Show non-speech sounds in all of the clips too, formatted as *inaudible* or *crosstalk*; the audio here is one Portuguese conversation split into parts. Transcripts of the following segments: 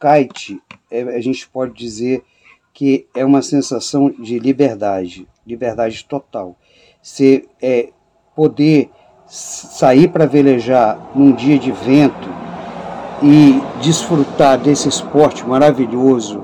kite, é, a gente pode dizer que é uma sensação de liberdade, liberdade total. Você é, poder sair para velejar num dia de vento e desfrutar desse esporte maravilhoso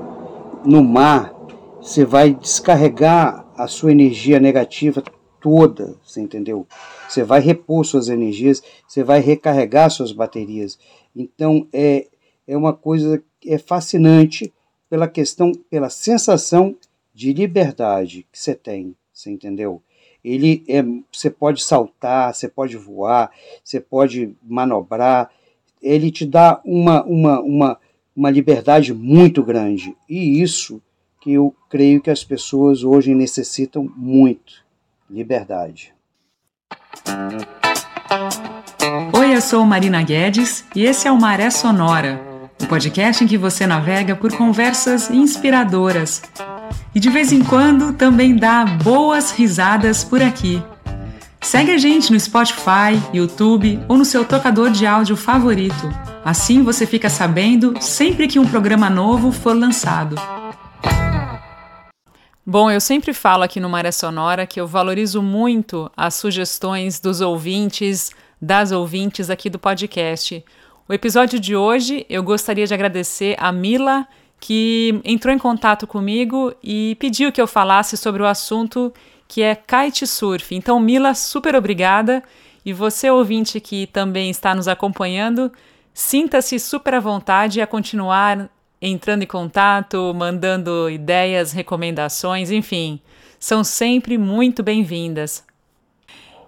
no mar, você vai descarregar a sua energia negativa toda, você entendeu? Você vai repor suas energias, você vai recarregar suas baterias. Então é, é uma coisa é fascinante pela questão, pela sensação de liberdade que você tem, você entendeu? Ele é, você pode saltar, você pode voar, você pode manobrar, ele te dá uma, uma, uma, uma liberdade muito grande. E isso que eu creio que as pessoas hoje necessitam muito: liberdade. Oi, eu sou Marina Guedes e esse é o Maré Sonora, o podcast em que você navega por conversas inspiradoras. E de vez em quando também dá boas risadas por aqui. Segue a gente no Spotify, YouTube ou no seu tocador de áudio favorito. Assim você fica sabendo sempre que um programa novo for lançado. Bom, eu sempre falo aqui no Maré Sonora que eu valorizo muito as sugestões dos ouvintes, das ouvintes aqui do podcast. O episódio de hoje eu gostaria de agradecer a Mila, que entrou em contato comigo e pediu que eu falasse sobre o assunto que é kitesurf. Então, Mila, super obrigada. E você, ouvinte que também está nos acompanhando, sinta-se super à vontade a continuar entrando em contato, mandando ideias, recomendações, enfim, são sempre muito bem-vindas.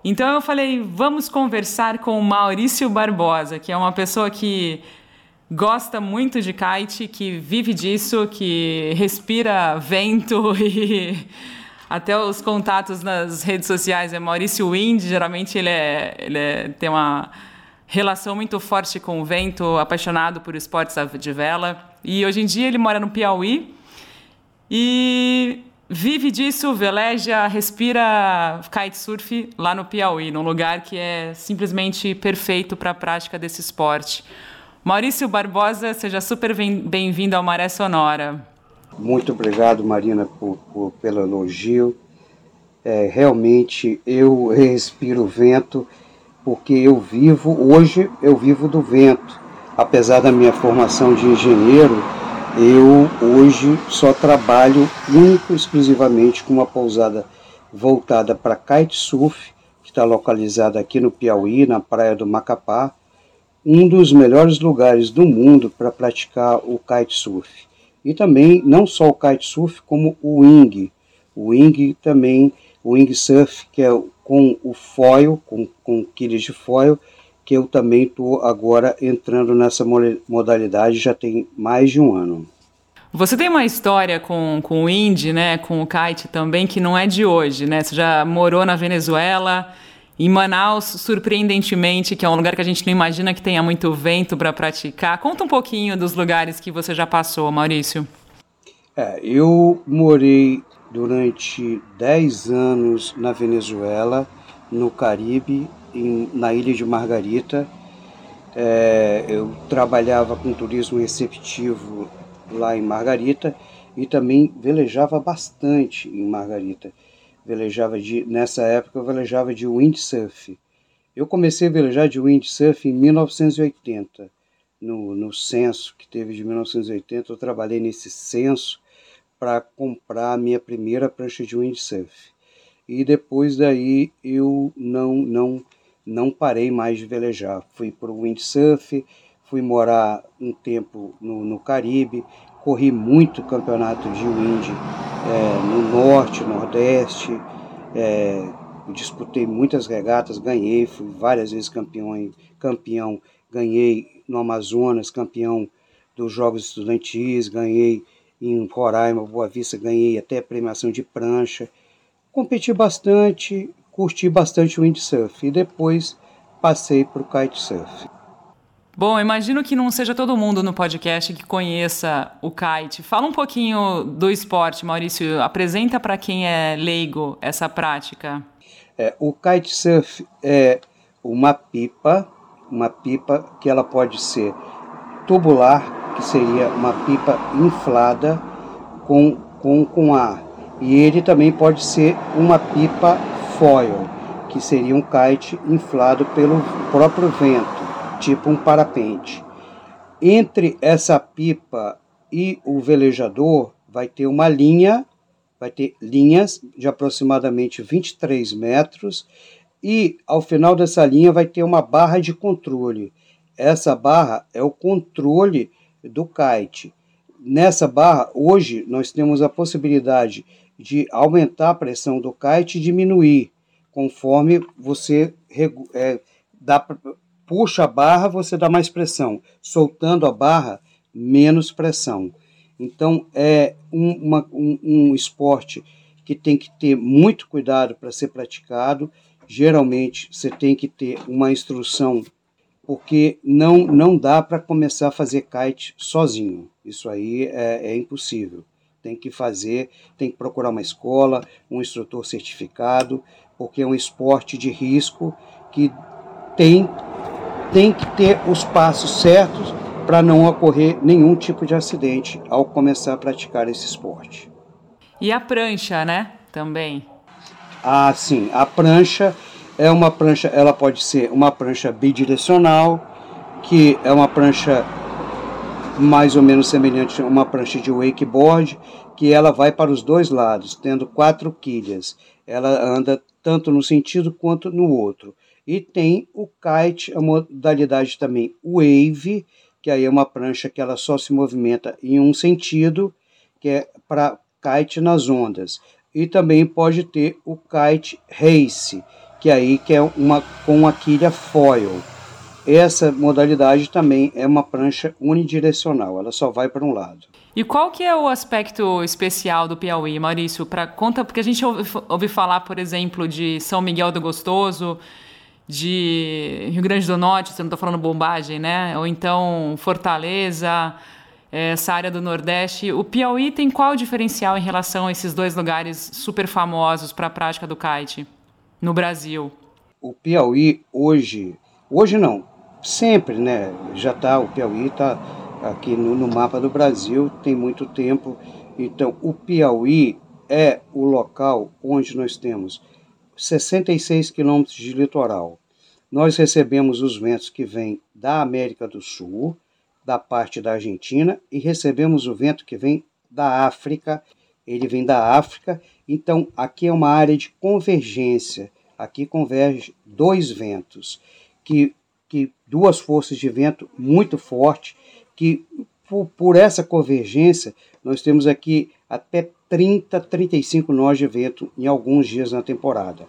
Então eu falei, vamos conversar com o Maurício Barbosa, que é uma pessoa que gosta muito de kite, que vive disso, que respira vento *laughs* e até os contatos nas redes sociais é Maurício Wind, geralmente ele, é, ele é, tem uma relação muito forte com o vento, apaixonado por esportes de vela. E hoje em dia ele mora no Piauí e vive disso, veleja, respira kitesurf lá no Piauí, num lugar que é simplesmente perfeito para a prática desse esporte. Maurício Barbosa, seja super bem-vindo ao Maré Sonora. Muito obrigado, Marina, por, por pelo elogio. É, realmente eu respiro vento porque eu vivo, hoje eu vivo do vento. Apesar da minha formação de engenheiro, eu hoje só trabalho único exclusivamente com uma pousada voltada para kitesurf, que está localizada aqui no Piauí, na praia do Macapá, um dos melhores lugares do mundo para praticar o kitesurf. E também não só o kitesurf, como o wing. O wing também, o wingsurf, que é com o foil, com, com quilhas de foil, que eu também estou agora entrando nessa modalidade já tem mais de um ano. Você tem uma história com, com o Indy, né, com o kite também, que não é de hoje, né? Você já morou na Venezuela, em Manaus, surpreendentemente, que é um lugar que a gente não imagina que tenha muito vento para praticar. Conta um pouquinho dos lugares que você já passou, Maurício. É, eu morei durante 10 anos na Venezuela, no Caribe, em, na ilha de Margarita. É, eu trabalhava com turismo receptivo lá em Margarita e também velejava bastante em Margarita velejava de, nessa época eu velejava de windsurf. Eu comecei a velejar de windsurf em 1980, no, no censo que teve de 1980. Eu trabalhei nesse censo para comprar a minha primeira prancha de windsurf. E depois daí eu não não não parei mais de velejar. Fui para o windsurf, fui morar um tempo no, no Caribe, corri muito campeonato de wind é, no norte, nordeste, é, disputei muitas regatas, ganhei, fui várias vezes campeão, campeão, ganhei no Amazonas, campeão dos Jogos Estudantis, ganhei em Roraima, Boa Vista, ganhei até premiação de prancha. Competi bastante, curti bastante o windsurf e depois passei para o kitesurf. Bom, imagino que não seja todo mundo no podcast que conheça o kite. Fala um pouquinho do esporte, Maurício. Apresenta para quem é leigo essa prática. É, o kitesurf é uma pipa, uma pipa que ela pode ser tubular que seria uma pipa inflada com, com, com ar. E ele também pode ser uma pipa foil, que seria um kite inflado pelo próprio vento, tipo um parapente. Entre essa pipa e o velejador vai ter uma linha, vai ter linhas de aproximadamente 23 metros e ao final dessa linha vai ter uma barra de controle. Essa barra é o controle do kite. Nessa barra, hoje, nós temos a possibilidade de aumentar a pressão do kite e diminuir, conforme você é, dá, puxa a barra, você dá mais pressão. Soltando a barra, menos pressão. Então, é um, uma, um, um esporte que tem que ter muito cuidado para ser praticado. Geralmente, você tem que ter uma instrução, porque não, não dá para começar a fazer kite sozinho. Isso aí é, é impossível. Tem que fazer, tem que procurar uma escola, um instrutor certificado, porque é um esporte de risco que tem, tem que ter os passos certos para não ocorrer nenhum tipo de acidente ao começar a praticar esse esporte. E a prancha, né? Também. Ah, sim. A prancha é uma prancha, ela pode ser uma prancha bidirecional, que é uma prancha mais ou menos semelhante a uma prancha de wakeboard, que ela vai para os dois lados, tendo quatro quilhas. Ela anda tanto no sentido quanto no outro. E tem o kite, a modalidade também wave, que aí é uma prancha que ela só se movimenta em um sentido, que é para kite nas ondas. E também pode ter o kite race, que aí que é uma com a quilha foil. Essa modalidade também é uma prancha unidirecional, ela só vai para um lado. E qual que é o aspecto especial do Piauí, Maurício? Para conta, porque a gente ouve, ouve falar, por exemplo, de São Miguel do Gostoso, de Rio Grande do Norte, você não está falando bombagem, né? Ou então Fortaleza, essa área do Nordeste. O Piauí tem qual diferencial em relação a esses dois lugares super famosos para a prática do kite no Brasil? O Piauí hoje, hoje não, sempre, né? Já está, o Piauí está aqui no, no mapa do Brasil tem muito tempo. Então, o Piauí é o local onde nós temos 66 quilômetros de litoral. Nós recebemos os ventos que vêm da América do Sul, da parte da Argentina, e recebemos o vento que vem da África. Ele vem da África, então aqui é uma área de convergência. Aqui converge dois ventos, que, que duas forças de vento muito fortes, que por, por essa convergência nós temos aqui até 30, 35 nós de vento em alguns dias na temporada.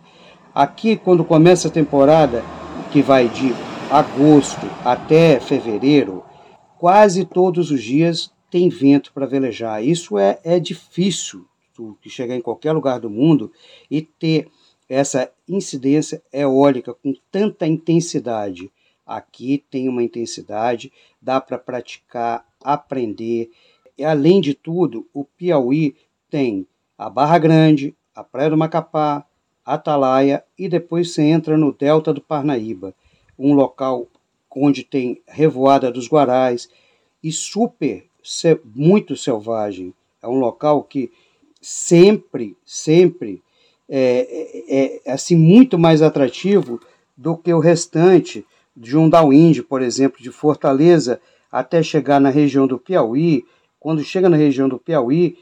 Aqui, quando começa a temporada, que vai de agosto até fevereiro, quase todos os dias tem vento para velejar. Isso é, é difícil tu, chegar em qualquer lugar do mundo e ter essa incidência eólica com tanta intensidade. Aqui tem uma intensidade, dá para praticar, aprender. E, além de tudo, o Piauí tem a Barra Grande, a Praia do Macapá, Atalaia e depois você entra no Delta do Parnaíba, um local onde tem revoada dos guarais e super, muito selvagem. É um local que sempre, sempre é, é, é assim muito mais atrativo do que o restante de um por exemplo, de Fortaleza até chegar na região do Piauí. Quando chega na região do Piauí,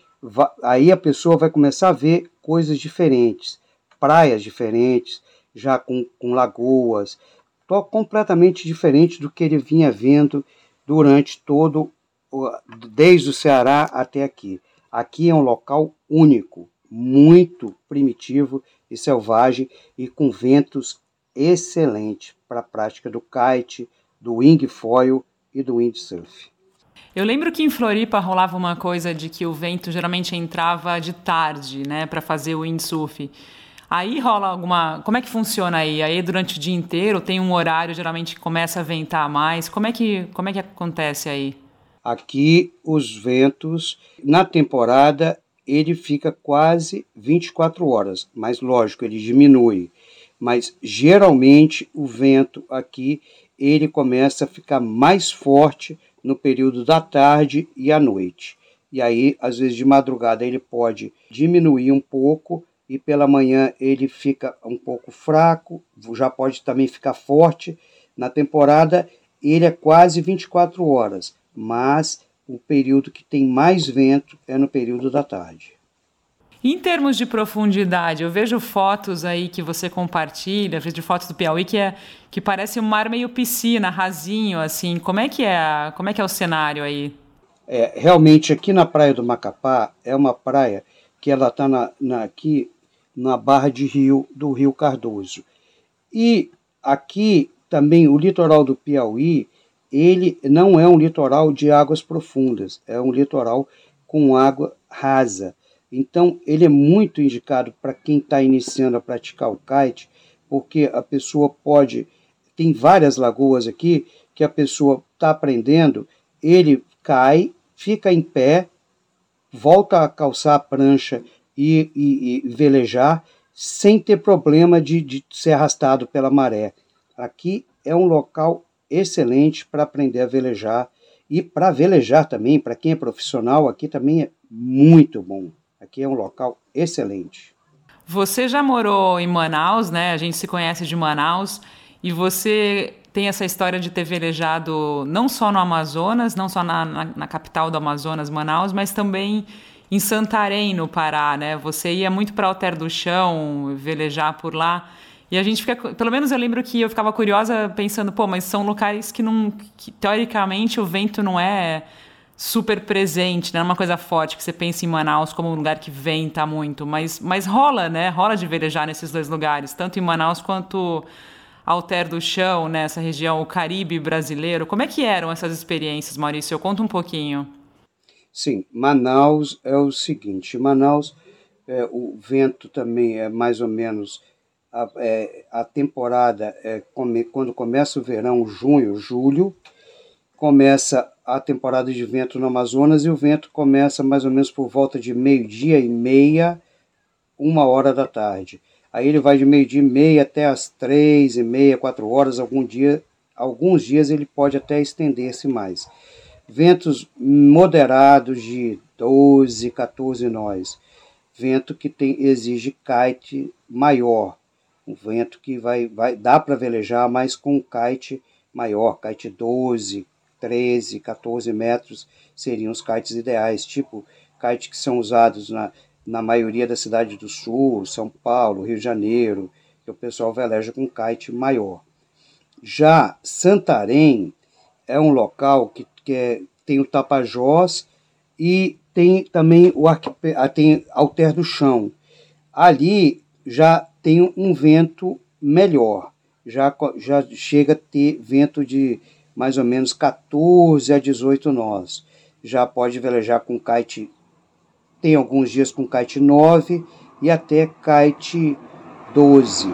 aí a pessoa vai começar a ver coisas diferentes, praias diferentes, já com, com lagoas, completamente diferente do que ele vinha vendo durante todo, desde o Ceará até aqui. Aqui é um local único, muito primitivo e selvagem e com ventos excelentes para a prática do kite, do wing foil e do windsurf. Eu lembro que em Floripa rolava uma coisa de que o vento geralmente entrava de tarde, né, para fazer o windsurf. Aí rola alguma. Como é que funciona aí? Aí durante o dia inteiro tem um horário geralmente que começa a ventar mais. Como é que, como é que acontece aí? Aqui os ventos, na temporada, ele fica quase 24 horas, mas lógico, ele diminui. Mas geralmente o vento aqui ele começa a ficar mais forte no período da tarde e à noite. E aí, às vezes de madrugada ele pode diminuir um pouco e pela manhã ele fica um pouco fraco, já pode também ficar forte. Na temporada ele é quase 24 horas, mas o período que tem mais vento é no período da tarde. Em termos de profundidade, eu vejo fotos aí que você compartilha, de fotos do Piauí que é que parece um mar meio piscina, rasinho assim. Como é que é, como é que é o cenário aí? É, realmente aqui na praia do Macapá é uma praia que ela está na, na, aqui na barra de rio do Rio Cardoso. E aqui também o litoral do Piauí, ele não é um litoral de águas profundas, é um litoral com água rasa. Então, ele é muito indicado para quem está iniciando a praticar o kite, porque a pessoa pode. Tem várias lagoas aqui que a pessoa está aprendendo, ele cai, fica em pé, volta a calçar a prancha e, e, e velejar, sem ter problema de, de ser arrastado pela maré. Aqui é um local excelente para aprender a velejar e para velejar também, para quem é profissional, aqui também é muito bom. Aqui é um local excelente. Você já morou em Manaus, né? A gente se conhece de Manaus e você tem essa história de ter velejado não só no Amazonas, não só na, na, na capital do Amazonas, Manaus, mas também em Santarém, no Pará, né? Você ia muito para Alter do Chão, velejar por lá. E a gente fica, pelo menos eu lembro que eu ficava curiosa pensando, pô, mas são locais que não, que, teoricamente o vento não é super presente, não é uma coisa forte que você pensa em Manaus como um lugar que venta muito, mas, mas rola, né? Rola de velejar nesses dois lugares, tanto em Manaus quanto Alter do Chão, nessa né? região, o Caribe brasileiro. Como é que eram essas experiências, Maurício? Eu conto um pouquinho. Sim, Manaus é o seguinte, Manaus, é, o vento também é mais ou menos a, é, a temporada é quando começa o verão, junho, julho, começa a temporada de vento no Amazonas e o vento começa mais ou menos por volta de meio-dia e meia, uma hora da tarde. Aí ele vai de meio-dia e meia até as três e meia, quatro horas. Algum dia, alguns dias ele pode até estender-se mais. Ventos moderados de 12, 14 nós. Vento que tem, exige kite maior. Um vento que vai, vai dá para velejar, mas com kite maior, kite 12, 13, 14 metros seriam os kites ideais, tipo kites que são usados na, na maioria da cidade do sul, São Paulo, Rio de Janeiro, que o pessoal veleja com kite maior. Já Santarém é um local que, que é, tem o Tapajós e tem também o ah, tem Alter do Chão. Ali já tem um vento melhor, já, já chega a ter vento de mais ou menos 14 a 18 nós. Já pode velejar com kite, tem alguns dias com kite 9 e até kite 12.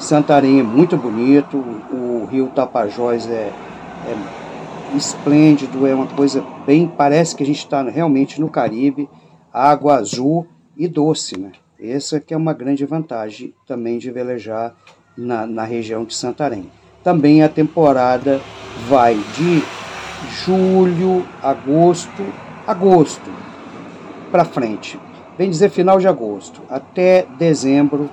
Santarém é muito bonito, o rio Tapajós é, é esplêndido, é uma coisa bem, parece que a gente está realmente no Caribe, água azul e doce, né? Essa que é uma grande vantagem também de velejar na, na região de Santarém. Também a temporada vai de julho, agosto, agosto para frente. Vem dizer final de agosto, até dezembro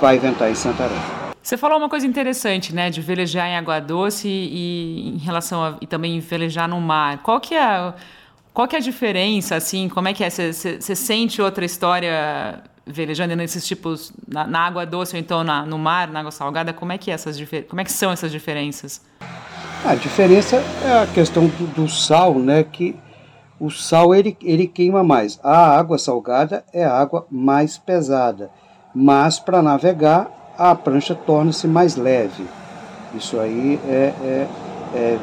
vai ventar em Santarém. Você falou uma coisa interessante, né, de velejar em água doce e, em relação a, e também velejar no mar. Qual que é qual que é a diferença, assim, como é que é? Você sente outra história velejando nesses tipos na, na, água doce ou então na, no mar, na água salgada, como é que é essas como é que são essas diferenças? A diferença é a questão do, do, sal, né? Que o sal ele, ele queima mais. A água salgada é a água mais pesada, mas para navegar a prancha torna-se mais leve. Isso aí é, é, é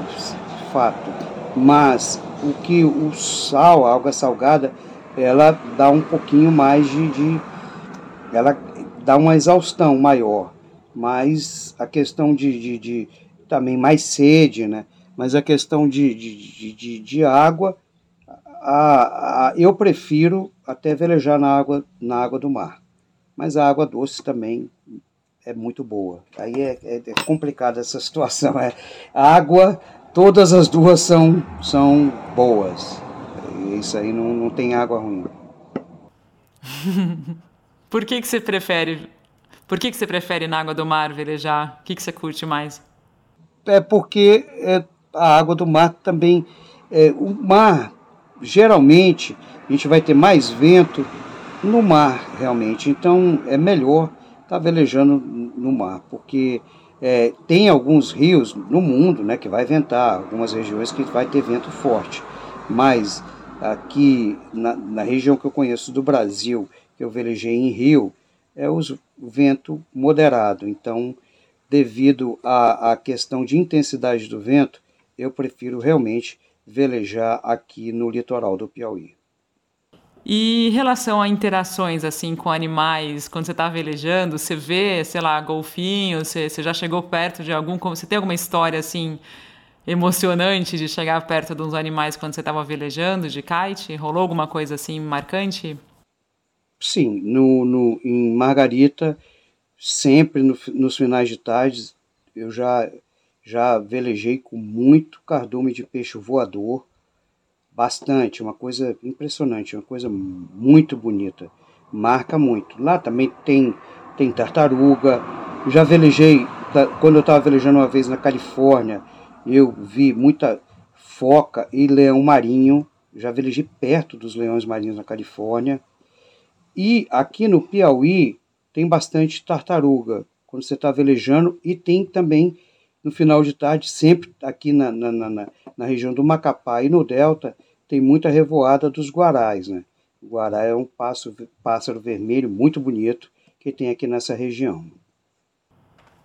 fato. Mas o que o sal, a água salgada, ela dá um pouquinho mais de, de ela dá uma exaustão maior, mas a questão de, de, de também mais sede, né? Mas a questão de, de, de, de água, a, a, eu prefiro até velejar na água, na água do mar. Mas a água doce também é muito boa. Aí é, é, é complicada essa *laughs* situação. É água todas as duas são, são boas. Isso aí não, não tem água ruim. *laughs* Por que, que você prefere? Por que, que você prefere na água do mar velejar? O que, que você curte mais? É porque é, a água do mar também. É, o mar, geralmente, a gente vai ter mais vento no mar, realmente. Então é melhor estar tá velejando no mar, porque é, tem alguns rios no mundo né, que vai ventar, algumas regiões que vai ter vento forte. Mas aqui na, na região que eu conheço do Brasil, que eu velejei em rio, é o vento moderado. Então, devido à, à questão de intensidade do vento, eu prefiro realmente velejar aqui no litoral do Piauí. E em relação a interações assim com animais, quando você está velejando, você vê, sei lá, golfinhos, você, você já chegou perto de algum, você tem alguma história assim emocionante de chegar perto de uns animais quando você estava velejando de kite? Rolou alguma coisa assim marcante? Sim, no, no, em Margarita, sempre no, nos finais de tarde, eu já, já velejei com muito cardume de peixe voador, bastante, uma coisa impressionante, uma coisa muito bonita, marca muito. Lá também tem, tem tartaruga, já velejei, quando eu estava velejando uma vez na Califórnia, eu vi muita foca e leão marinho, já velejei perto dos leões marinhos na Califórnia. E aqui no Piauí tem bastante tartaruga quando você está velejando e tem também no final de tarde, sempre aqui na, na, na, na, região do Macapá e no Delta, tem muita revoada dos guarais. Né? O guará é um pássaro, pássaro vermelho muito bonito que tem aqui nessa região.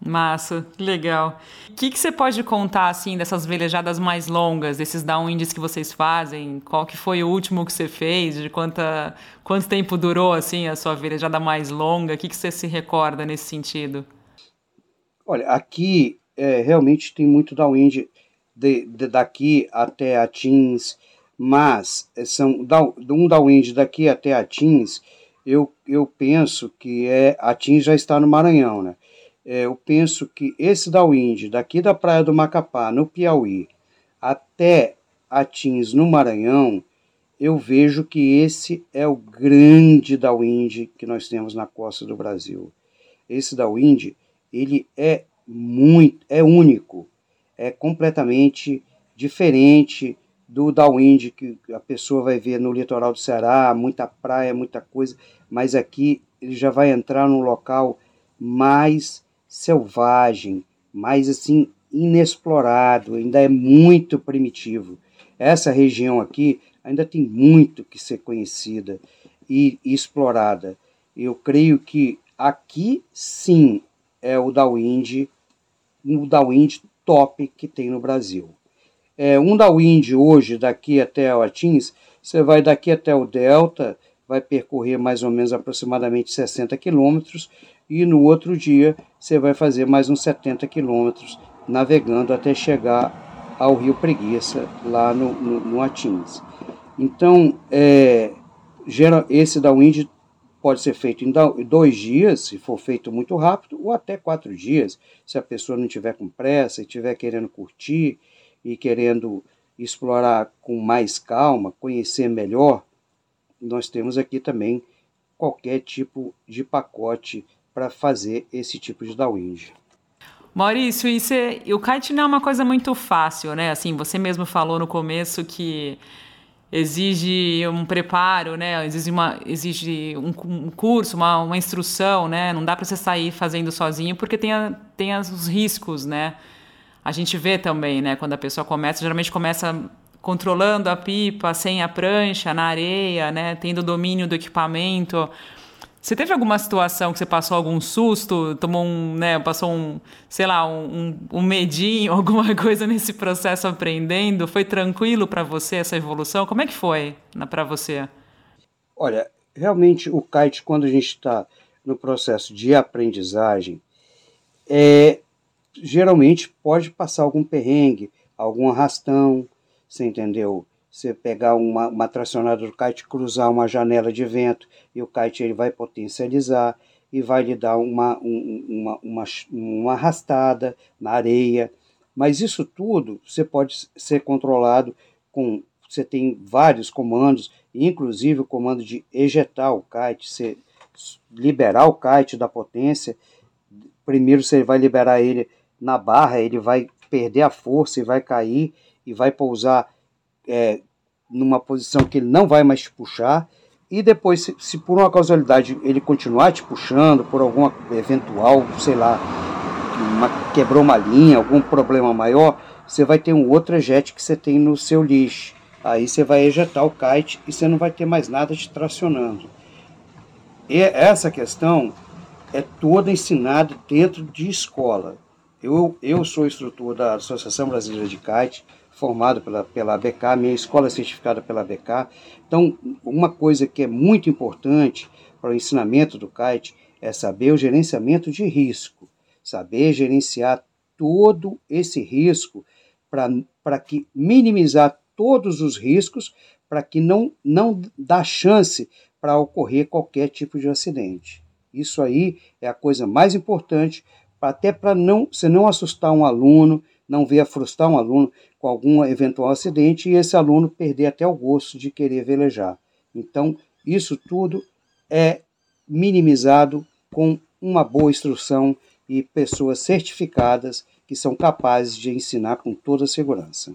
Massa, legal. O que, que você pode contar assim dessas velejadas mais longas, desses downwinds que vocês fazem? Qual que foi o último que você fez? De quanta, quanto tempo durou assim a sua velejada mais longa? O que, que você se recorda nesse sentido? Olha, aqui é, realmente tem muito downwind de, de, daqui até Atins, mas é, são um downwind daqui até Atins, eu, eu penso que é Atins já está no Maranhão, né? É, eu penso que esse downwind daqui da Praia do Macapá, no Piauí, até Atins, no Maranhão, eu vejo que esse é o grande downwind que nós temos na costa do Brasil. Esse downwind, ele é muito, é único, é completamente diferente do downwind que a pessoa vai ver no litoral do Ceará, muita praia, muita coisa, mas aqui ele já vai entrar num local mais selvagem, mais assim inexplorado, ainda é muito primitivo. Essa região aqui ainda tem muito que ser conhecida e, e explorada. Eu creio que aqui sim é o Downwind, o Downwind top que tem no Brasil. É, um Downwind hoje, daqui até o Atins, você vai daqui até o Delta, vai percorrer mais ou menos aproximadamente 60 quilômetros, e no outro dia você vai fazer mais uns 70 quilômetros navegando até chegar ao Rio Preguiça, lá no, no, no Atins. Então, é, gera, esse downwind pode ser feito em dois dias, se for feito muito rápido, ou até quatro dias, se a pessoa não tiver com pressa e estiver querendo curtir e querendo explorar com mais calma, conhecer melhor, nós temos aqui também qualquer tipo de pacote para fazer esse tipo de downwind. Maurício, você, e o kite não é uma coisa muito fácil, né? Assim, você mesmo falou no começo que exige um preparo, né? Exige, uma, exige um, um curso, uma, uma, instrução, né? Não dá para você sair fazendo sozinho porque tem, a, tem os riscos, né? A gente vê também, né? Quando a pessoa começa, geralmente começa controlando a pipa, sem a prancha, na areia, né? Tendo domínio do equipamento. Você teve alguma situação que você passou algum susto, tomou um, né, passou um, sei lá, um, um medinho, *laughs* alguma coisa nesse processo aprendendo? Foi tranquilo para você essa evolução? Como é que foi para você? Olha, realmente o kite, quando a gente está no processo de aprendizagem, é, geralmente pode passar algum perrengue, algum arrastão, você entendeu? Você pegar uma, uma tracionada do kite, cruzar uma janela de vento e o kite ele vai potencializar e vai lhe dar uma, uma, uma, uma arrastada na areia. Mas isso tudo você pode ser controlado com. Você tem vários comandos, inclusive o comando de ejetar o kite, você liberar o kite da potência. Primeiro você vai liberar ele na barra, ele vai perder a força e vai cair e vai pousar é, numa posição que ele não vai mais te puxar. E depois, se, se, por uma causalidade ele continuar te puxando, por alguma eventual, sei lá, uma, quebrou uma linha, algum problema maior, você vai ter um outro ejete que você tem no seu lixo. Aí você vai ejetar o kite e você não vai ter mais nada te tracionando. E essa questão é toda ensinada dentro de escola. Eu, eu sou instrutor da Associação Brasileira de Kite, formado pela, pela ABK, minha escola é certificada pela ABK. Então, uma coisa que é muito importante para o ensinamento do kite é saber o gerenciamento de risco, saber gerenciar todo esse risco para que minimizar todos os riscos para que não, não dá chance para ocorrer qualquer tipo de acidente. Isso aí é a coisa mais importante, até para não, você não assustar um aluno, não venha frustrar um aluno com algum eventual acidente e esse aluno perder até o gosto de querer velejar. Então, isso tudo é minimizado com uma boa instrução e pessoas certificadas que são capazes de ensinar com toda segurança.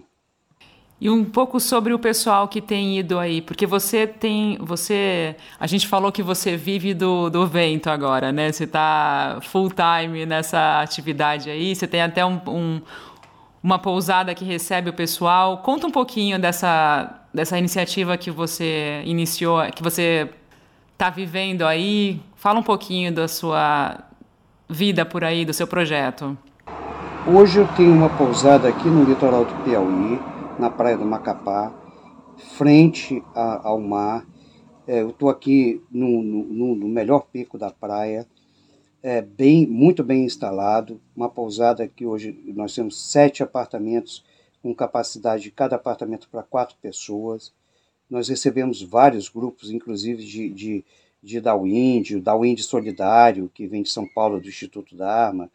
E um pouco sobre o pessoal que tem ido aí, porque você tem, você, a gente falou que você vive do, do vento agora, né? Você está full time nessa atividade aí, você tem até um, um uma pousada que recebe o pessoal. Conta um pouquinho dessa, dessa iniciativa que você iniciou, que você está vivendo aí. Fala um pouquinho da sua vida por aí, do seu projeto. Hoje eu tenho uma pousada aqui no litoral do Piauí, na praia do Macapá, frente a, ao mar. É, eu estou aqui no, no, no melhor pico da praia é, bem, muito bem instalado, uma pousada que hoje nós temos sete apartamentos com capacidade de cada apartamento para quatro pessoas. Nós recebemos vários grupos, inclusive de, de, de Dawinde, o Dawinde Solidário, que vem de São Paulo, do Instituto da Arma.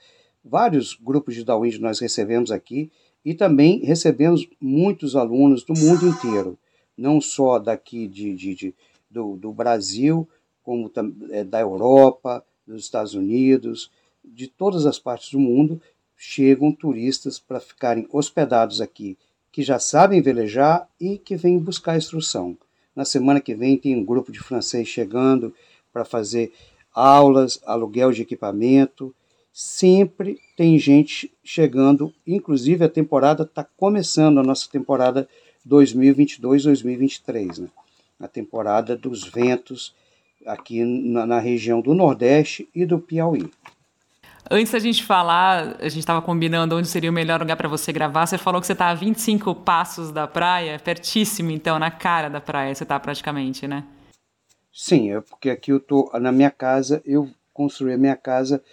Vários grupos de Dawinde nós recebemos aqui e também recebemos muitos alunos do mundo inteiro, não só daqui de, de, de do, do Brasil, como é, da Europa, dos Estados Unidos, de todas as partes do mundo, chegam turistas para ficarem hospedados aqui, que já sabem velejar e que vêm buscar instrução. Na semana que vem tem um grupo de francês chegando para fazer aulas, aluguel de equipamento. Sempre tem gente chegando, inclusive a temporada está começando, a nossa temporada 2022-2023, né? a temporada dos ventos aqui na, na região do Nordeste e do Piauí. Antes da gente falar, a gente estava combinando onde seria o melhor lugar para você gravar. Você falou que você está a 25 passos da praia, pertíssimo, então, na cara da praia você está praticamente, né? Sim, é porque aqui eu tô na minha casa, eu construí a minha casa,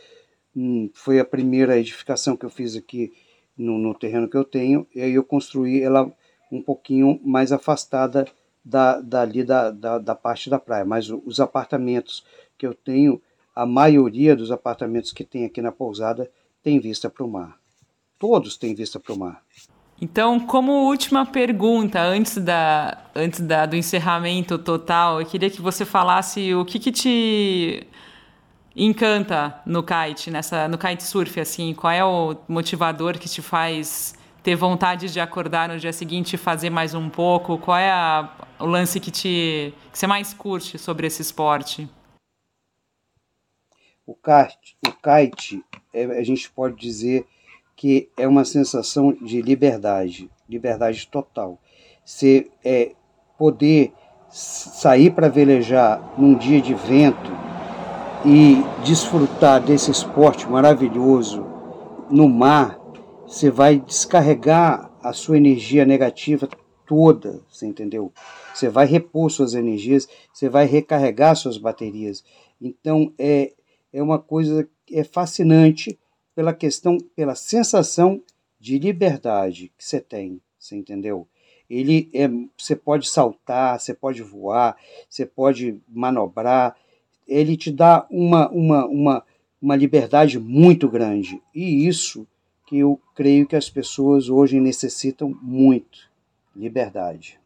hum, foi a primeira edificação que eu fiz aqui no, no terreno que eu tenho, e aí eu construí ela um pouquinho mais afastada da, dali da, da, da parte da praia, mas os apartamentos que eu tenho, a maioria dos apartamentos que tem aqui na pousada tem vista para o mar. Todos têm vista para o mar. Então, como última pergunta, antes, da, antes da, do encerramento total, eu queria que você falasse o que, que te encanta no kite, nessa, no kitesurf, assim, qual é o motivador que te faz ter vontade de acordar no dia seguinte e fazer mais um pouco? Qual é a, o lance que, te, que você mais curte sobre esse esporte? O kite, o kite é, a gente pode dizer que é uma sensação de liberdade, liberdade total. Você é, poder sair para velejar num dia de vento e desfrutar desse esporte maravilhoso no mar você vai descarregar a sua energia negativa toda, você entendeu? Você vai repor suas energias, você vai recarregar suas baterias. Então é, é uma coisa é fascinante pela questão, pela sensação de liberdade que você tem, você entendeu? Ele é, você pode saltar, você pode voar, você pode manobrar. Ele te dá uma, uma, uma, uma liberdade muito grande. E isso que eu creio que as pessoas hoje necessitam muito: liberdade.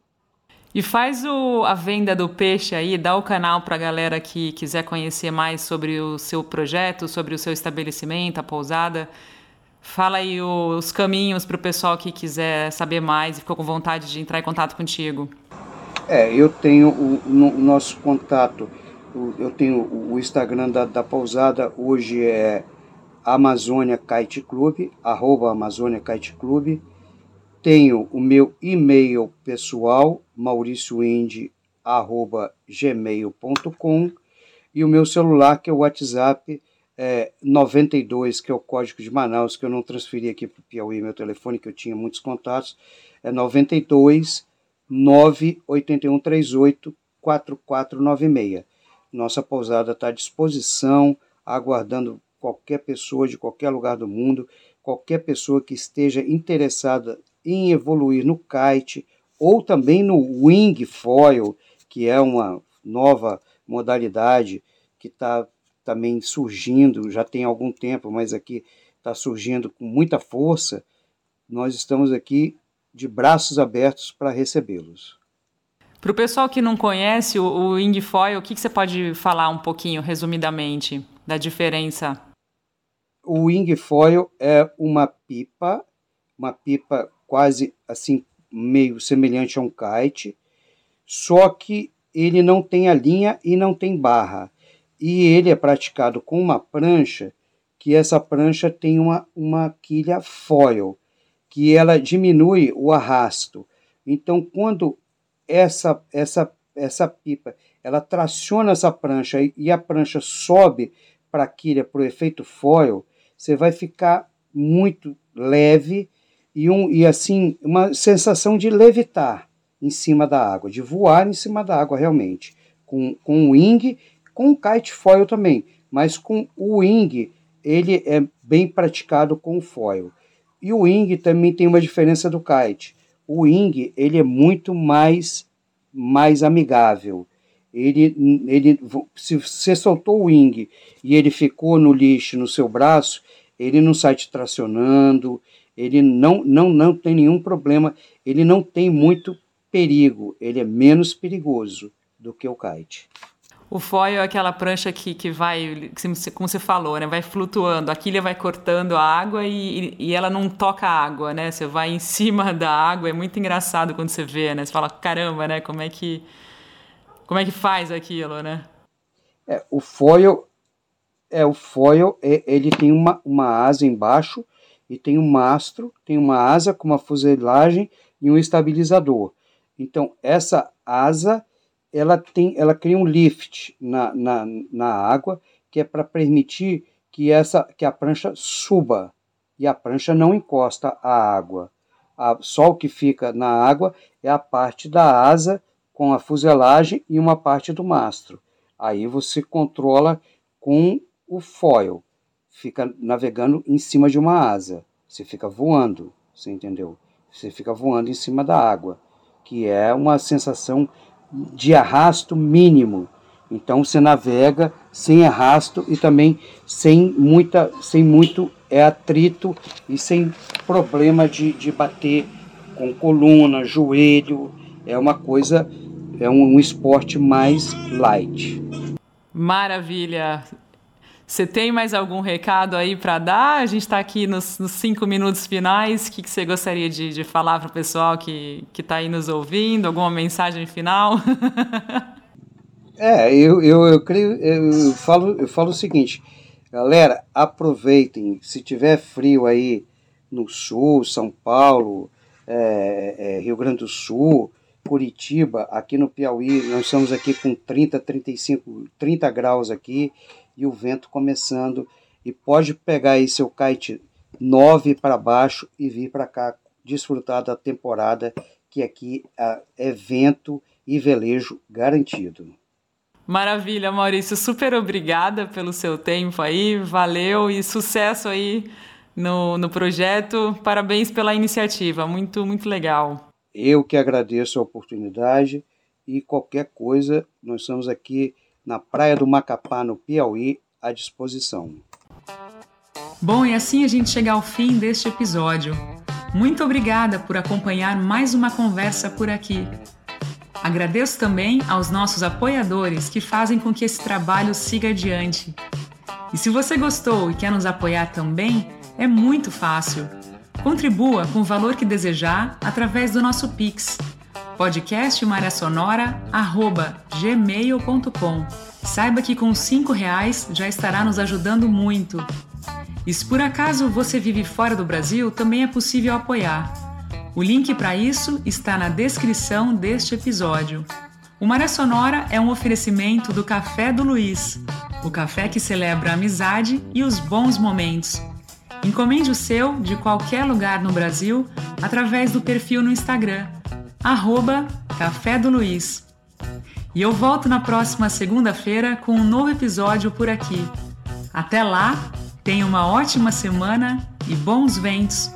E faz o, a venda do peixe aí, dá o canal para a galera que quiser conhecer mais sobre o seu projeto, sobre o seu estabelecimento, a pousada. Fala aí os caminhos para o pessoal que quiser saber mais e ficou com vontade de entrar em contato contigo. É, eu tenho o, no, nosso contato, o, eu tenho o Instagram da, da pousada, hoje é Amazônia Kite Club, arroba Amazônia Kite Club. Tenho o meu e-mail pessoal, mauricioindy.gmail.com e o meu celular, que é o WhatsApp é, 92, que é o código de Manaus, que eu não transferi aqui para o Piauí, meu telefone, que eu tinha muitos contatos, é 92 98138 4496. Nossa pousada está à disposição, aguardando qualquer pessoa de qualquer lugar do mundo, qualquer pessoa que esteja interessada em evoluir no kite ou também no wing foil, que é uma nova modalidade que está também surgindo, já tem algum tempo, mas aqui está surgindo com muita força. Nós estamos aqui de braços abertos para recebê-los. Para o pessoal que não conhece o, wing foil, o que, que você pode falar um pouquinho, resumidamente, da diferença? O wing foil é uma pipa, uma pipa quase assim meio semelhante a um kite, só que ele não tem a linha e não tem barra. E ele é praticado com uma prancha, que essa prancha tem uma, uma quilha foil, que ela diminui o arrasto. Então, quando essa, essa, essa pipa ela traciona essa prancha e a prancha sobe para a quilha para o efeito foil, você vai ficar muito leve e, um, e assim uma sensação de levitar em cima da água, de voar em cima da água realmente, com, com o wing, com o kite foil também, mas com o wing ele é bem praticado com o foil. E o wing também tem uma diferença do kite. O wing ele é muito mais mais amigável. Ele, ele, se você soltou o wing e ele ficou no lixo no seu braço, ele não sai te tracionando, ele não, não, não tem nenhum problema, ele não tem muito perigo, ele é menos perigoso do que o kite. O foil é aquela prancha que, que vai, como você falou, né? Vai flutuando. A quilha vai cortando a água e, e ela não toca a água, né? Você vai em cima *laughs* da água. É muito engraçado quando você vê, né? Você fala, caramba, né? Como é que, como é que faz aquilo, né? É, o foil, é, o foil, é, ele tem uma, uma asa embaixo e tem um mastro, tem uma asa com uma fuselagem e um estabilizador. Então, essa asa, ela, tem, ela cria um lift na, na, na água, que é para permitir que, essa, que a prancha suba, e a prancha não encosta à água. A, só o que fica na água é a parte da asa com a fuselagem e uma parte do mastro. Aí você controla com o foil fica navegando em cima de uma asa. Você fica voando, você entendeu? Você fica voando em cima da água, que é uma sensação de arrasto mínimo. Então você navega sem arrasto e também sem muita, sem muito é atrito e sem problema de, de bater com coluna, joelho. É uma coisa, é um, um esporte mais light. Maravilha! Você tem mais algum recado aí para dar? A gente está aqui nos, nos, cinco minutos finais. O que, que você gostaria de, de falar para o pessoal que está aí nos ouvindo? Alguma mensagem final? *laughs* é, eu, eu, eu creio, eu falo, eu falo o seguinte, galera, aproveitem. Se tiver frio aí no sul, São Paulo, é, é, Rio Grande do Sul, Curitiba, aqui no Piauí, nós estamos aqui com 30, 35, 30 graus aqui e o vento começando. E pode pegar aí seu kite 9 para baixo e vir para cá desfrutar da temporada, que aqui é vento e velejo garantido. Maravilha, Maurício. Super obrigada pelo seu tempo aí. Valeu e sucesso aí no, no projeto. Parabéns pela iniciativa. Muito, muito legal. Eu que agradeço a oportunidade e qualquer coisa, nós estamos aqui na Praia do Macapá, no Piauí, à disposição. Bom, e assim a gente chega ao fim deste episódio. Muito obrigada por acompanhar mais uma conversa por aqui. Agradeço também aos nossos apoiadores que fazem com que esse trabalho siga adiante. E se você gostou e quer nos apoiar também, é muito fácil. Contribua com o valor que desejar através do nosso Pix, podcastmariasonora.gmail.com. Saiba que com cinco reais já estará nos ajudando muito. E se por acaso você vive fora do Brasil, também é possível apoiar. O link para isso está na descrição deste episódio. O Maré Sonora é um oferecimento do Café do Luiz, o café que celebra a amizade e os bons momentos. Encomende o seu de qualquer lugar no Brasil através do perfil no Instagram, arroba Café do Luiz. E eu volto na próxima segunda-feira com um novo episódio por aqui. Até lá, tenha uma ótima semana e bons ventos!